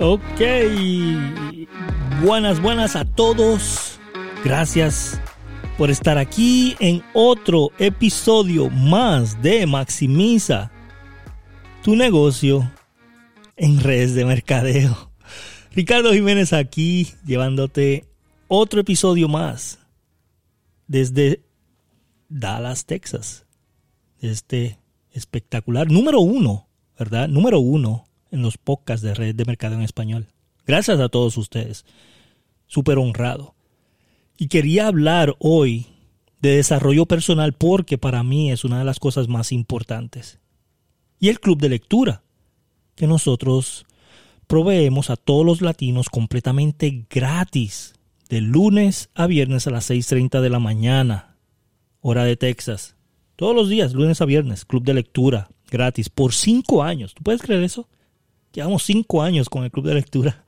Ok. Buenas, buenas a todos. Gracias por estar aquí en otro episodio más de Maximiza tu negocio en redes de mercadeo. Ricardo Jiménez aquí llevándote otro episodio más desde Dallas, Texas. Este espectacular número uno, ¿verdad? Número uno en los podcasts de Red de Mercado en Español. Gracias a todos ustedes. Súper honrado. Y quería hablar hoy de desarrollo personal porque para mí es una de las cosas más importantes. Y el club de lectura, que nosotros proveemos a todos los latinos completamente gratis, de lunes a viernes a las 6.30 de la mañana, hora de Texas. Todos los días, lunes a viernes, club de lectura, gratis, por cinco años. ¿Tú puedes creer eso? Llevamos cinco años con el club de lectura.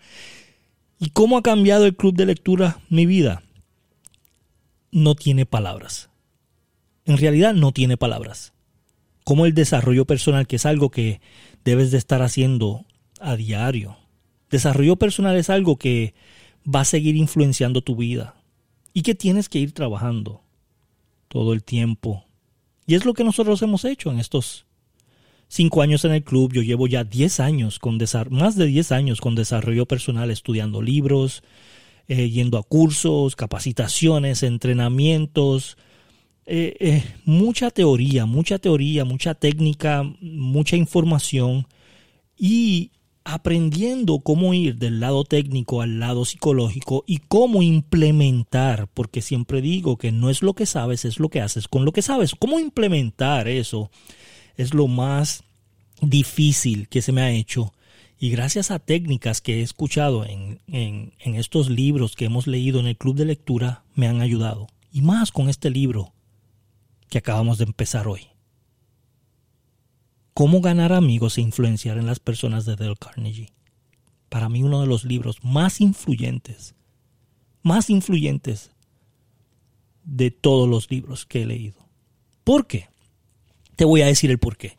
¿Y cómo ha cambiado el club de lectura mi vida? No tiene palabras. En realidad no tiene palabras. Como el desarrollo personal, que es algo que debes de estar haciendo a diario. Desarrollo personal es algo que va a seguir influenciando tu vida y que tienes que ir trabajando todo el tiempo. Y es lo que nosotros hemos hecho en estos cinco años en el club, yo llevo ya diez años, con más de diez años con desarrollo personal, estudiando libros, eh, yendo a cursos, capacitaciones, entrenamientos, eh, eh, mucha teoría, mucha teoría, mucha técnica, mucha información y aprendiendo cómo ir del lado técnico al lado psicológico y cómo implementar, porque siempre digo que no es lo que sabes, es lo que haces con lo que sabes, cómo implementar eso es lo más difícil que se me ha hecho. Y gracias a técnicas que he escuchado en, en, estos libros que hemos leído en el club de lectura, me han ayudado. Y más con este libro que acabamos de empezar hoy. Cómo ganar amigos e influenciar en las personas de Dale Carnegie. Para mí uno de los libros más influyentes, más influyentes de todos los libros que he leído. ¿Por qué? Te voy a decir el por qué.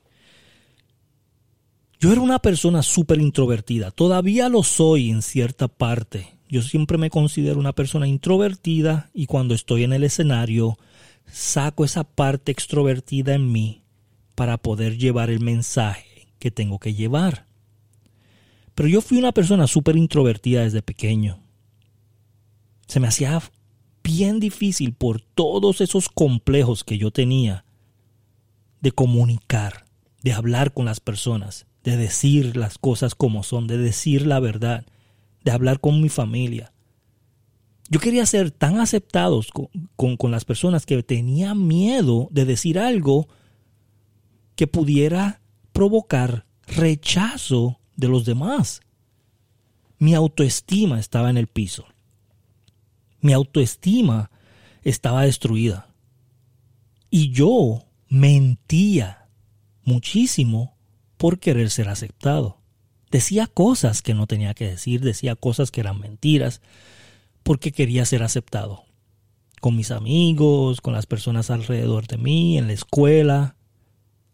Yo era una persona súper introvertida, todavía lo soy en cierta parte. Yo siempre me considero una persona introvertida y cuando estoy en el escenario saco esa parte extrovertida en mí para poder llevar el mensaje que tengo que llevar. Pero yo fui una persona súper introvertida desde pequeño. Se me hacía bien difícil por todos esos complejos que yo tenía de comunicar, de hablar con las personas, de decir las cosas como son, de decir la verdad, de hablar con mi familia. Yo quería ser tan aceptados con, con, las personas que tenía miedo de decir algo que pudiera provocar rechazo de los demás. Mi autoestima estaba en el piso. Mi autoestima estaba destruida. Y yo mentía muchísimo por querer ser aceptado. Decía cosas que no tenía que decir, decía cosas que eran mentiras, porque quería ser aceptado. Con mis amigos, con las personas alrededor de mí, en la escuela,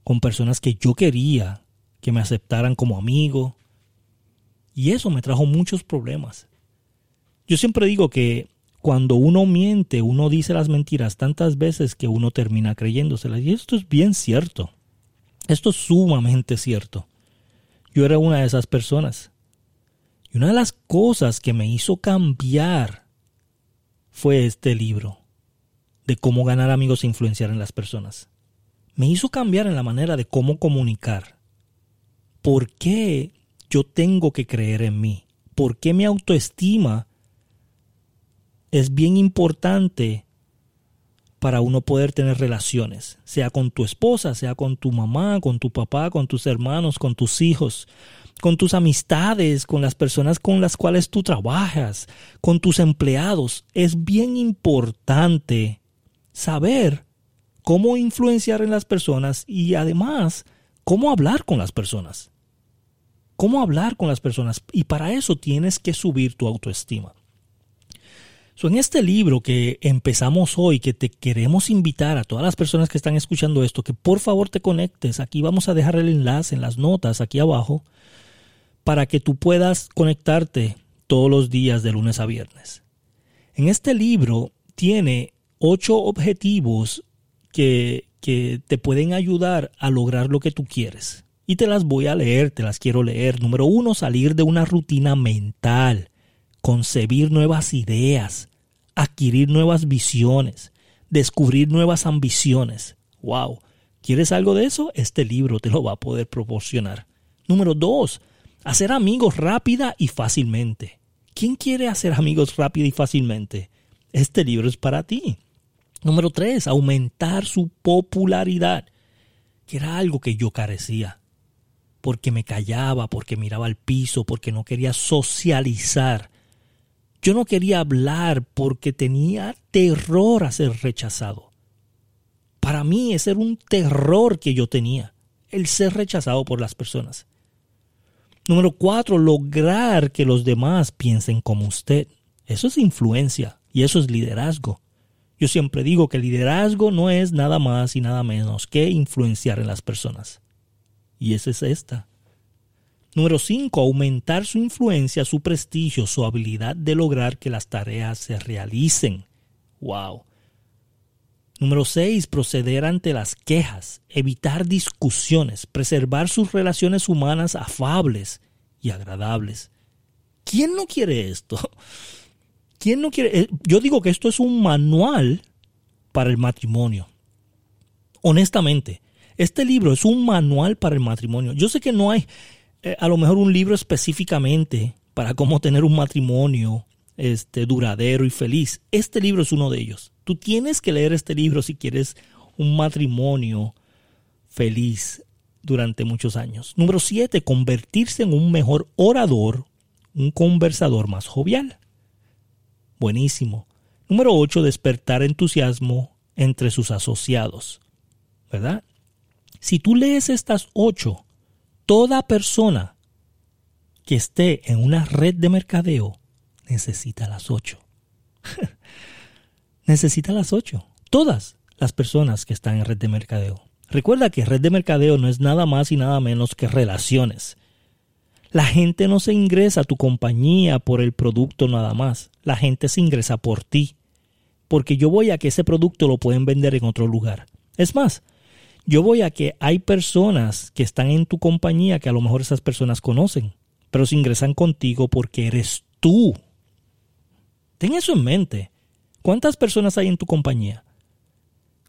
con personas que yo quería que me aceptaran como amigo. Y eso me trajo muchos problemas. Yo siempre digo que cuando uno miente, uno dice las mentiras tantas veces que uno termina creyéndoselas. Y esto es bien cierto. Esto es sumamente cierto. Yo era una de esas personas. Y una de las cosas que me hizo cambiar fue este libro de cómo ganar amigos e influenciar en las personas. Me hizo cambiar en la manera de cómo comunicar. ¿Por qué yo tengo que creer en mí? ¿Por qué mi autoestima es bien importante para uno poder tener relaciones, sea con tu esposa, sea con tu mamá, con tu papá, con tus hermanos, con tus hijos, con tus amistades, con las personas con las cuales tú trabajas, con tus empleados. Es bien importante saber cómo influenciar en las personas y además cómo hablar con las personas. Cómo hablar con las personas. Y para eso tienes que subir tu autoestima en este libro que empezamos hoy, que te queremos invitar a todas las personas que están escuchando esto, que por favor te conectes. Aquí vamos a dejar el enlace en las notas, aquí abajo, para que tú puedas conectarte todos los días de lunes a viernes. En este libro tiene ocho objetivos que, que te pueden ayudar a lograr lo que tú quieres. Y te las voy a leer, te las quiero leer. Número uno, salir de una rutina mental, concebir nuevas ideas, adquirir nuevas visiones, descubrir nuevas ambiciones. ¡Wow! ¿Quieres algo de eso? Este libro te lo va a poder proporcionar. Número dos, hacer amigos rápida y fácilmente. ¿Quién quiere hacer amigos rápida y fácilmente? Este libro es para ti. Número tres, aumentar su popularidad, que era algo que yo carecía porque me callaba, porque miraba al piso, porque no quería socializar. Yo no quería hablar porque tenía terror a ser rechazado. Para mí ese era un terror que yo tenía, el ser rechazado por las personas. Número cuatro, lograr que los demás piensen como usted. Eso es influencia y eso es liderazgo. Yo siempre digo que liderazgo no es nada más y nada menos que influenciar en las personas. Y esa es esta. Número 5. Aumentar su influencia, su prestigio, su habilidad de lograr que las tareas se realicen. Wow. Número 6. Proceder ante las quejas, evitar discusiones, preservar sus relaciones humanas afables y agradables. ¿Quién no quiere esto? ¿Quién no quiere? Eh, yo digo que esto es un manual para el matrimonio. Honestamente, este libro es un manual para el matrimonio. Yo sé que no hay eh, a lo mejor un libro específicamente para cómo tener un matrimonio este, duradero y feliz. Este libro es uno de ellos. Tú tienes que leer este libro si quieres un matrimonio feliz durante muchos años. Número 7. Convertirse en un mejor orador, un conversador más jovial. Buenísimo. Número 8. Despertar entusiasmo entre sus asociados. ¿Verdad? Si tú lees estas ocho, toda persona que esté en una red de mercadeo necesita las ocho. necesita las ocho. Todas las personas que están en red de mercadeo. Recuerda que red de mercadeo no es nada más y nada menos que relaciones. La gente no se ingresa a tu compañía por el producto nada más. La gente se ingresa por ti. Porque yo voy a que ese producto lo pueden vender en otro lugar. Es más, yo voy a que hay personas que están en tu compañía que a lo mejor esas personas conocen, pero se ingresan contigo porque eres tú. Ten eso en mente. ¿Cuántas personas hay en tu compañía?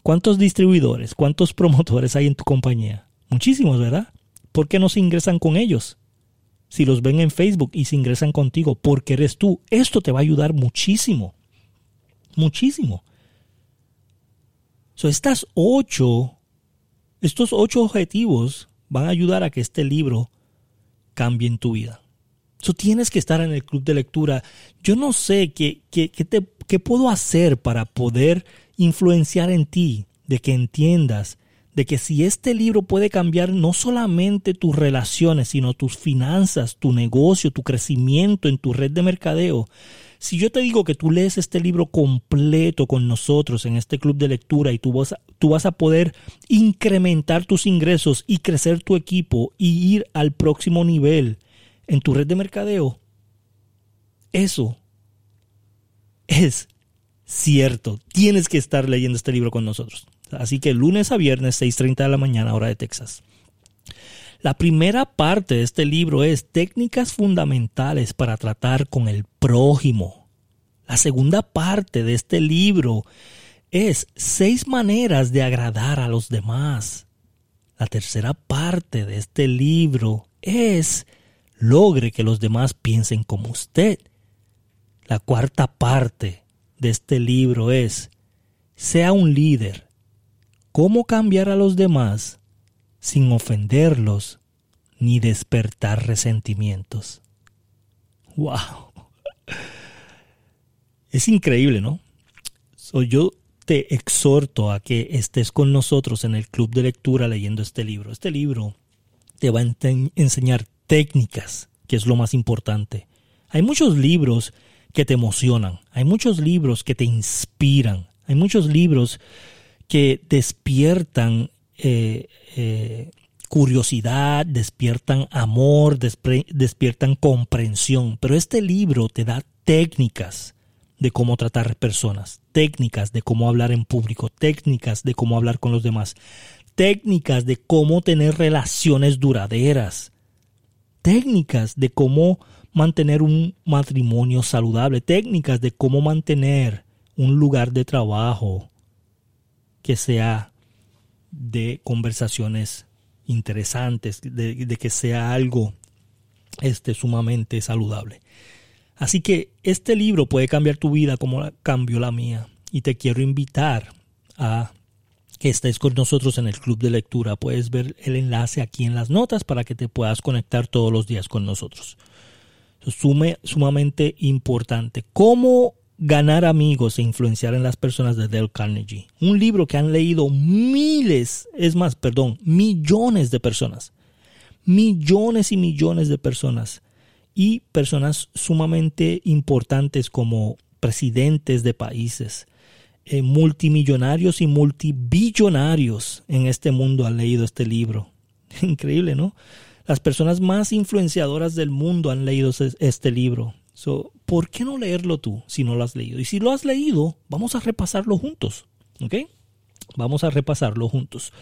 ¿Cuántos distribuidores, cuántos promotores hay en tu compañía? Muchísimos, ¿verdad? ¿Por qué no se ingresan con ellos? Si los ven en Facebook y se ingresan contigo porque eres tú, esto te va a ayudar muchísimo. Muchísimo. So, estas ocho estos ocho objetivos van a ayudar a que este libro cambie en tu vida. Tú tienes que estar en el club de lectura. Yo no sé qué, qué, qué puedo hacer para poder influenciar en ti, de que entiendas de que si este libro puede cambiar no solamente tus relaciones, sino tus finanzas, tu negocio, tu crecimiento en tu red de mercadeo, si yo te digo que tú lees este libro completo con nosotros en este club de lectura y tú vas, a, tú vas a poder incrementar tus ingresos y crecer tu equipo y ir al próximo nivel en tu red de mercadeo, eso es cierto. Tienes que estar leyendo este libro con nosotros. Así que lunes a viernes, 6.30 de la mañana, hora de Texas. La primera parte de este libro es técnicas fundamentales para tratar con el prójimo. La segunda parte de este libro es seis maneras de agradar a los demás. La tercera parte de este libro es logre que los demás piensen como usted. La cuarta parte de este libro es sea un líder. ¿Cómo cambiar a los demás sin ofenderlos ni despertar resentimientos. ¡Wow! Es increíble, ¿no? yo te exhorto a que estés con nosotros en el club de lectura leyendo este libro. Este libro te va a enseñar técnicas, que es lo más importante. Hay muchos libros que te emocionan, hay muchos libros que te inspiran, hay muchos libros que despiertan eh, eh, curiosidad, despiertan amor, despiertan comprensión. Pero este libro te da técnicas de cómo tratar personas, técnicas de cómo hablar en público, técnicas de cómo hablar con los demás, técnicas de cómo tener relaciones duraderas, técnicas de cómo mantener un matrimonio saludable, técnicas de cómo mantener un lugar de trabajo que sea de conversaciones interesantes, de, que sea algo este, sumamente saludable. Así que este libro puede cambiar tu vida como cambió la mía. Y te quiero invitar a que estés con nosotros en el club de lectura. Puedes ver el enlace aquí en las notas para que te puedas conectar todos los días con nosotros. Es sumamente importante. ¿Cómo ganar amigos e influenciar en las personas de Dale Carnegie? Un libro que han leído miles, es más, perdón, millones de personas. Millones y millones de personas y personas sumamente importantes como presidentes de países, eh, multimillonarios y multibillonarios en este mundo han leído este libro. Increíble, ¿no? Las personas más influenciadoras del mundo han leído este libro. ¿Por qué no leerlo tú si no lo has leído? Y si lo has leído, vamos a repasarlo juntos. ¿Ok? Vamos a repasarlo juntos.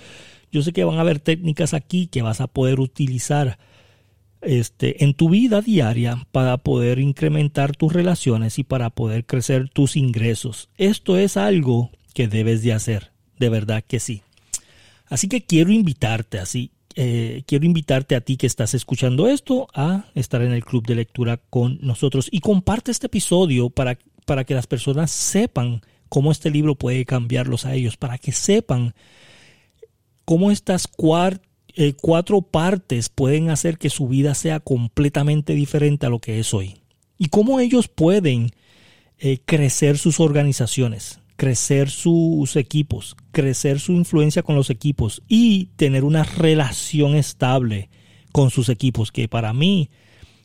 Yo sé que van a haber técnicas aquí que vas a poder utilizar este, en tu vida diaria para poder incrementar tus relaciones y para poder crecer tus ingresos. Esto es algo que debes de hacer, de verdad que sí. Así que quiero invitarte, así, eh, quiero invitarte a ti que estás escuchando esto a estar en el club de lectura con nosotros y comparte este episodio para, para que las personas sepan cómo este libro puede cambiarlos a ellos, para que sepan cómo estas cuartas eh, cuatro partes pueden hacer que su vida sea completamente diferente a lo que es hoy. Y cómo ellos pueden eh, crecer sus organizaciones, crecer sus equipos, crecer su influencia con los equipos y tener una relación estable con sus equipos, que para mí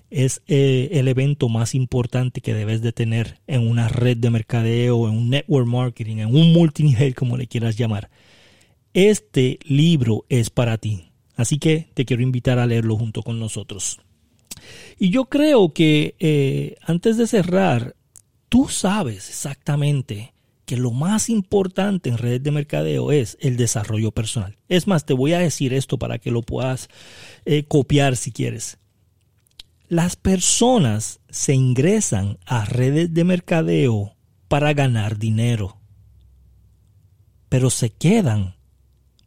es eh, el evento más importante que debes de tener en una red de mercadeo, en un network marketing, en un multinivel, como le quieras llamar. Este libro es para ti. Así que te quiero invitar a leerlo junto con nosotros. Y yo creo que eh, antes de cerrar, tú sabes exactamente que lo más importante en redes de mercadeo es el desarrollo personal. Es más, te voy a decir esto para que lo puedas eh, copiar si quieres. Las personas se ingresan a redes de mercadeo para ganar dinero, pero se quedan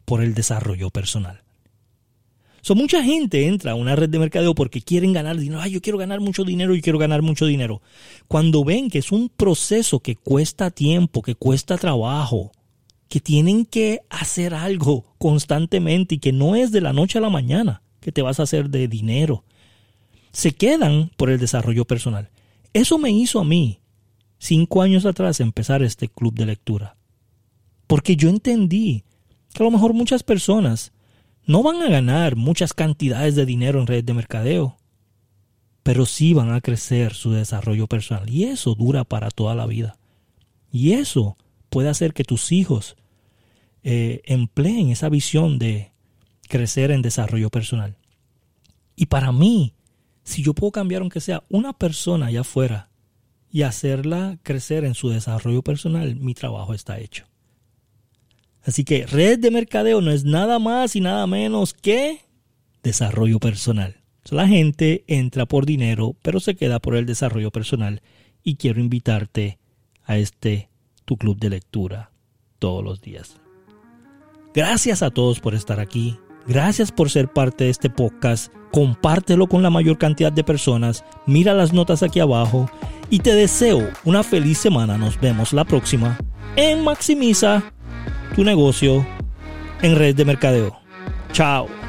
por el desarrollo personal. Mucha gente entra a una red de mercadeo porque quieren ganar dinero. Ay, yo quiero ganar mucho dinero y quiero ganar mucho dinero. Cuando ven que es un proceso que cuesta tiempo, que cuesta trabajo, que tienen que hacer algo constantemente y que no es de la noche a la mañana que te vas a hacer de dinero, se quedan por el desarrollo personal. Eso me hizo a mí, cinco años atrás, empezar este club de lectura. Porque yo entendí que a lo mejor muchas personas no van a ganar muchas cantidades de dinero en redes de mercadeo, pero sí van a crecer su desarrollo personal y eso dura para toda la vida. Y eso puede hacer que tus hijos eh, empleen esa visión de crecer en desarrollo personal. Y para mí, si yo puedo cambiar aunque sea una persona allá afuera y hacerla crecer en su desarrollo personal, mi trabajo está hecho. Así que red de mercadeo no es nada más y nada menos que desarrollo personal. La gente entra por dinero, pero se queda por el desarrollo personal. Y quiero invitarte a este tu club de lectura todos los días. Gracias a todos por estar aquí. Gracias por ser parte de este podcast. Compártelo con la mayor cantidad de personas. Mira las notas aquí abajo. Y te deseo una feliz semana. Nos vemos la próxima en Maximiza tu negocio en red de mercadeo. Chao.